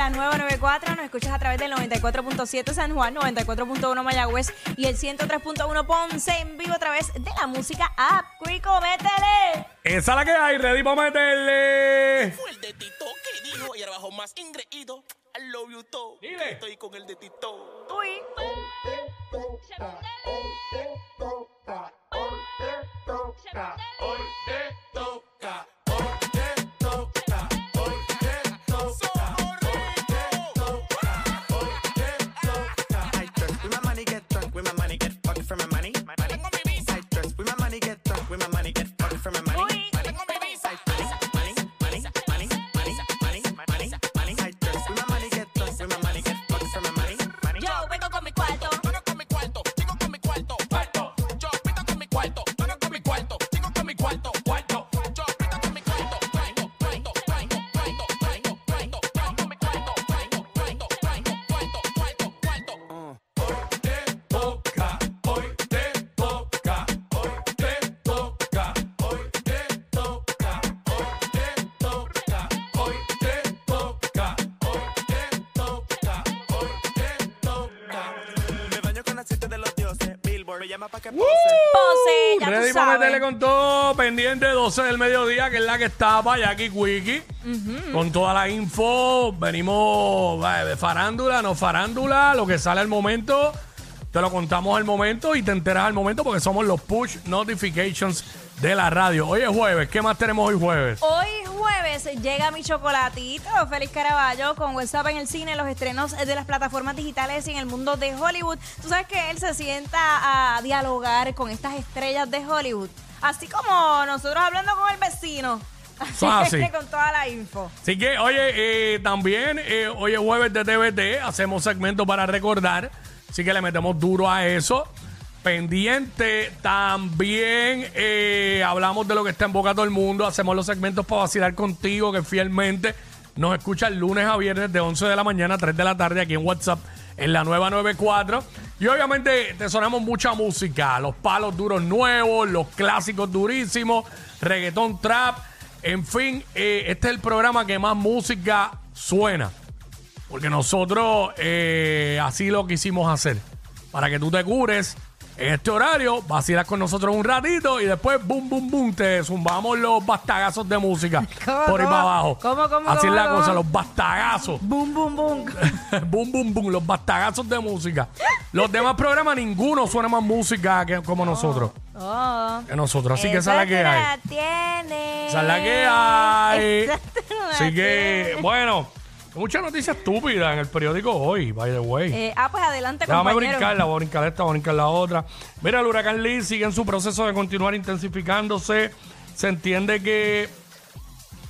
la nueva 94. Nos escuchas a través del 94.7 San Juan, 94.1 Mayagüez y el 103.1 Ponce en vivo a través de la música app. Quico, métele. Esa es la que hay, ready para meterle. Fue el de Tito que dijo y ahora bajo más ingreído. I love you todo. Dile. Estoy con el de Tito. Uy. I llama pa' que pose. Pose, ya Ready tú para sabes. meterle con todo, pendiente 12 del mediodía, que es la que está para Jackie Quickie. Con toda la info, venimos eh, de farándula, no farándula, lo que sale al momento, te lo contamos al momento y te enteras al momento porque somos los push notifications de la radio. Hoy es jueves, ¿qué más tenemos hoy jueves? Hoy jueves llega mi chocolatito, Félix Caraballo, con WhatsApp en el cine, los estrenos de las plataformas digitales y en el mundo de Hollywood. Tú sabes que él se sienta a dialogar con estas estrellas de Hollywood, así como nosotros hablando con el vecino. Así Ah, sí. con toda la info. Así que, oye, eh, también eh, hoy es jueves de TVT, hacemos segmento para recordar, así que le metemos duro a eso. Pendiente, también eh, hablamos de lo que está en boca todo el mundo, hacemos los segmentos para vacilar contigo, que fielmente nos escucha lunes a viernes de 11 de la mañana a 3 de la tarde aquí en WhatsApp, en la nueva 94. Y obviamente te sonamos mucha música, los palos duros nuevos, los clásicos durísimos, reggaetón trap. En fin, eh, este es el programa que más música suena. Porque nosotros eh, así lo quisimos hacer. Para que tú te cures en este horario, vacilas con nosotros un ratito y después, boom, boom, boom, te zumbamos los bastagazos de música ¿Cómo, por ahí cómo? para abajo. ¿Cómo, cómo, Así es la cosa, los bastagazos. Boom, boom, boom. boom, boom, boom, los bastagazos de música. Los demás programas, ninguno suena más música que como nosotros. Oh. Que nosotros. Así que esa es la que hay. tiene. Esa es la que hay. Así que, bueno, mucha noticia estúpida en el periódico hoy, by the way. Eh, ah, pues adelante, Déjame compañero. brincarla, voy a brincar esta, voy a brincar la otra. Mira, el huracán Lee sigue en su proceso de continuar intensificándose. Se entiende que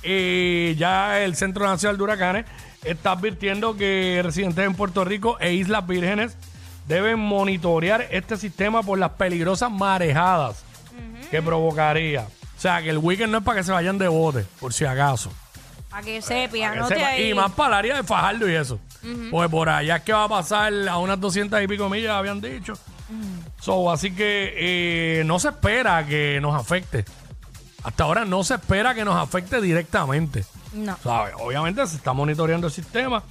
eh, ya el Centro Nacional de Huracanes está advirtiendo que residentes en Puerto Rico e Islas Vírgenes deben monitorear este sistema por las peligrosas marejadas que provocaría. O sea, que el weekend no es para que se vayan de bote, por si acaso. Para que no sepa- te y más para el área de Fajardo y eso. Pues por allá es que va a pasar a unas 200 y pico millas, habían dicho. So, así que eh, no se espera que nos afecte. Hasta ahora no se espera que nos afecte directamente. No. Obviamente se está monitoreando el sistema.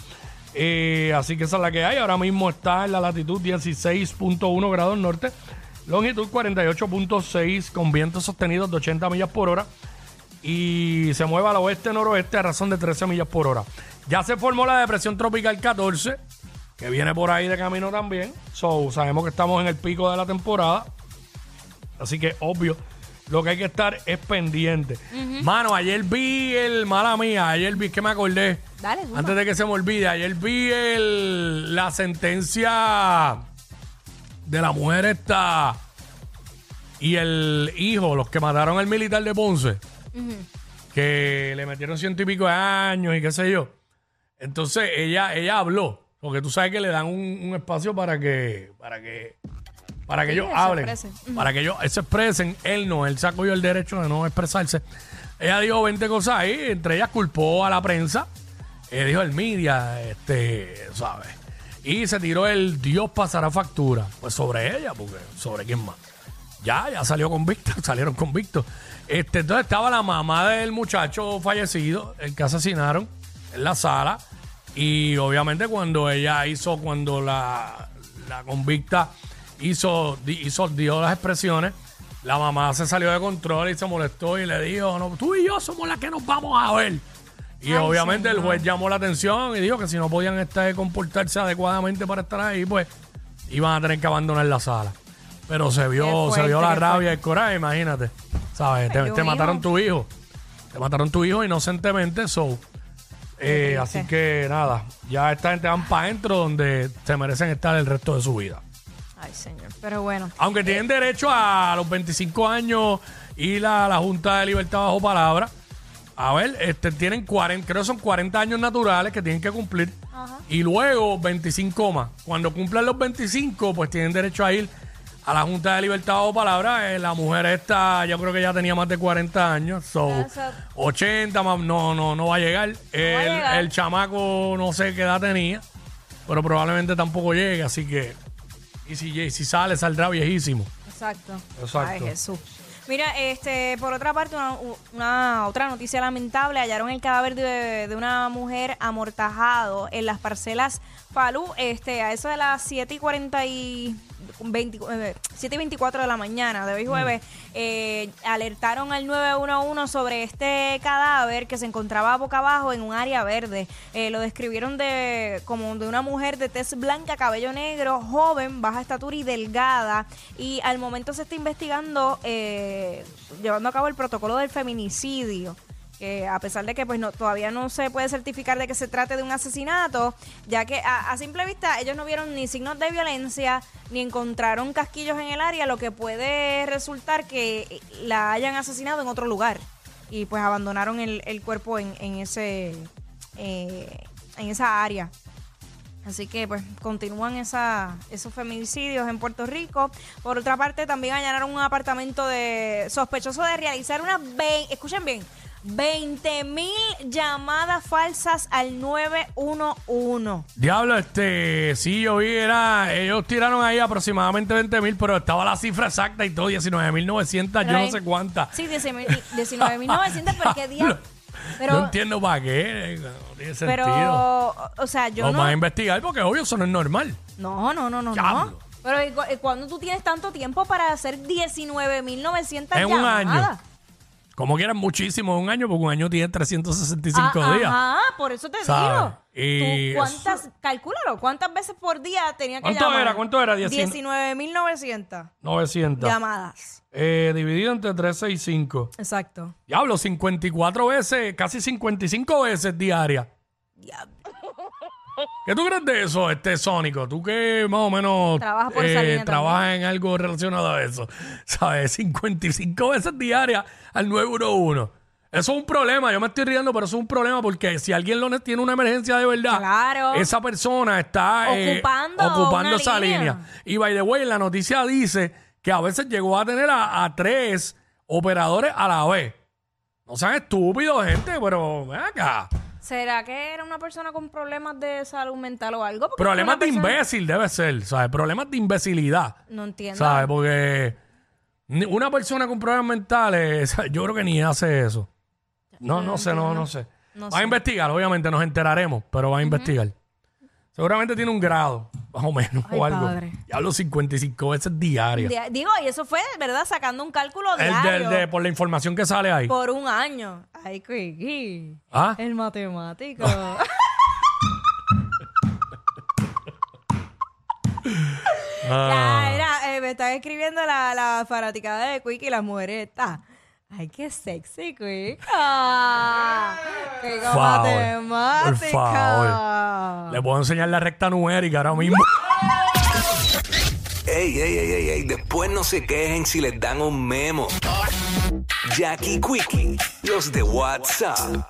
Eh, así que esa es la que hay. Ahora mismo está en la latitud 16.1 grados norte, longitud 48.6 con vientos sostenidos de 80 millas por hora y se mueve al oeste-noroeste a razón de 13 millas por hora. Ya se formó la depresión tropical 14, que viene por ahí de camino también. So, sabemos que estamos en el pico de la temporada. Así que, obvio, lo que hay que estar es pendiente. Mano, ayer vi el, mala mía, ayer vi que me acordé. Dale. Antes de que se me olvide, ayer vi el, la sentencia de la mujer esta y el hijo, los que mataron al militar de Ponce, que le metieron ciento y pico de años y qué sé yo. Entonces ella, ella habló, porque tú sabes que le dan un, un espacio para que, para que, para que Sí, ellos hablen, para que ellos se expresen. Él no, él sacó yo el derecho de no expresarse. Ella dijo 20 cosas ahí, entre ellas culpó a la prensa, eh, dijo el media, este, ¿sabes? Y se tiró el Dios pasará factura. Pues sobre ella, porque sobre quién más. Ya, ya salió convicto, salieron convictos. Este, entonces estaba la mamá del muchacho fallecido, el que asesinaron, en la sala. Y obviamente cuando ella hizo, cuando la, la convicta hizo, hizo, dio las expresiones, la mamá se salió de control y se molestó y le dijo, no, tú y yo somos las que nos vamos a ver. Y Ay, obviamente el juez llamó la atención y dijo que si no podían estar, comportarse adecuadamente para estar ahí, pues iban a tener que abandonar la sala. Pero se vio, se vio la rabia y el coraje, imagínate. ¿Sabes? Te, mataron tu hijo. Te mataron tu hijo inocentemente, so. eh, así que nada, ya esta gente van para adentro donde se merecen estar el resto de su vida. Ay, señor. Pero bueno. Aunque tienen derecho a los 25 años ir a la Junta de Libertad bajo palabra. A ver, este, tienen 40, creo que son 40 años naturales que tienen que cumplir. Y luego 25 más. Cuando cumplan los 25, pues tienen derecho a ir a la Junta de Libertad bajo palabra. Eh, la mujer esta, yo creo que ya tenía más de 40 años. So, Eso. 80 más, no, no, no va a llegar. el, llegar. el chamaco no sé qué edad tenía, pero probablemente tampoco llegue. Así que, y si, y si sale, saldrá viejísimo. Exacto. Exacto. Ay, Jesús. Mira, este, por otra parte, una, una- otra noticia lamentable, hallaron el cadáver de, de una mujer amortajado en las parcelas Falú, este, a eso de las 7 y 40 y 20, eh, 7 y 24 de la mañana de hoy jueves, eh, alertaron al 911 sobre este cadáver que se encontraba boca abajo en un área verde. Eh, lo describieron de como de una mujer de tez blanca, cabello negro, joven, baja estatura y delgada. Y al momento se está investigando, eh, llevando a cabo el protocolo del feminicidio. Que a pesar de que pues no, todavía no se puede certificar de que se trate de un asesinato, ya que a, simple vista ellos no vieron ni signos de violencia, ni encontraron casquillos en el área, lo que puede resultar que la hayan asesinado en otro lugar. Y pues abandonaron el, cuerpo en, en ese eh, en esa área. Así que pues continúan esa, esos feminicidios en Puerto Rico. Por otra parte, también allanaron un apartamento de sospechoso de realizar unas, escuchen bien, 20 mil llamadas falsas al 911. Diablo, este, sí, yo vi, era, ellos tiraron ahí aproximadamente 20 mil, pero estaba la cifra exacta y todo, 19.900, yo no sé cuántas. Sí, 19.900, pero qué día. no Pero, entiendo para qué, no tiene sentido. pero, o sea, yo Vamos no. a investigar porque obvio eso no es normal. No, no, no, no, Diablo. no. Pero ¿y cu- cuándo tú tienes tanto tiempo para hacer 19.900 En un llamadas? año. Como quieran muchísimo un año, porque un año tiene 365 Ah, días. Ajá, por eso te ¿Sabes? digo. Y ¿Tú cuántas, calcúlalo, cuántas veces por día tenía que ¿Cuánto llamar? era? ¿Cuánto era? Dieci- 19.900 900. llamadas. Eh, dividido entre 365. Exacto. Diablo, 54 veces, casi 55 veces diarias. Diablo. ¿Qué tú crees de eso, este Sónico? Tú que más o menos por esa línea trabajas en algo relacionado a eso. ¿Sabes? 55 veces diarias al 911. Eso es un problema. Yo me estoy riendo, pero eso es un problema porque si alguien lo ne- tiene una emergencia de verdad, Claro. esa persona está eh, Ocupando ocupando una esa línea. línea. Y by the way, la noticia dice que a veces llegó a tener a, a tres operadores a la vez. No sean estúpidos, gente, pero ven acá. ¿Será que era una persona con problemas de salud mental o algo? Porque Problemas una de persona- imbécil debe ser, ¿sabes? Problemas de imbecilidad. No entiendo. ¿Sabes? Porque ni- una persona con problemas mentales, yo creo que ni hace eso. No, no sé, no, no sé. No va a investigar, obviamente nos enteraremos, pero va a investigar. Seguramente tiene un grado, más o menos, Ay, o algo. padre. Ya hablo 55 veces diarias. Di- Digo, y eso fue, ¿verdad? Sacando un cálculo diario por la información que sale ahí. por un año. Ay, Quickie. ¿Ah? El matemático. Ah. Ya, era, eh, me están escribiendo la, la fanaticada de Quick y las mujeres está. Ay, qué sexy, Quick. Ah, qué Por favor, por matemática. favor. Le puedo enseñar la recta numérica ahora mismo. Ey, ey, ey, ey, ey, después no se quejen si les dan un memo. Jackie Quickie, los de WhatsApp.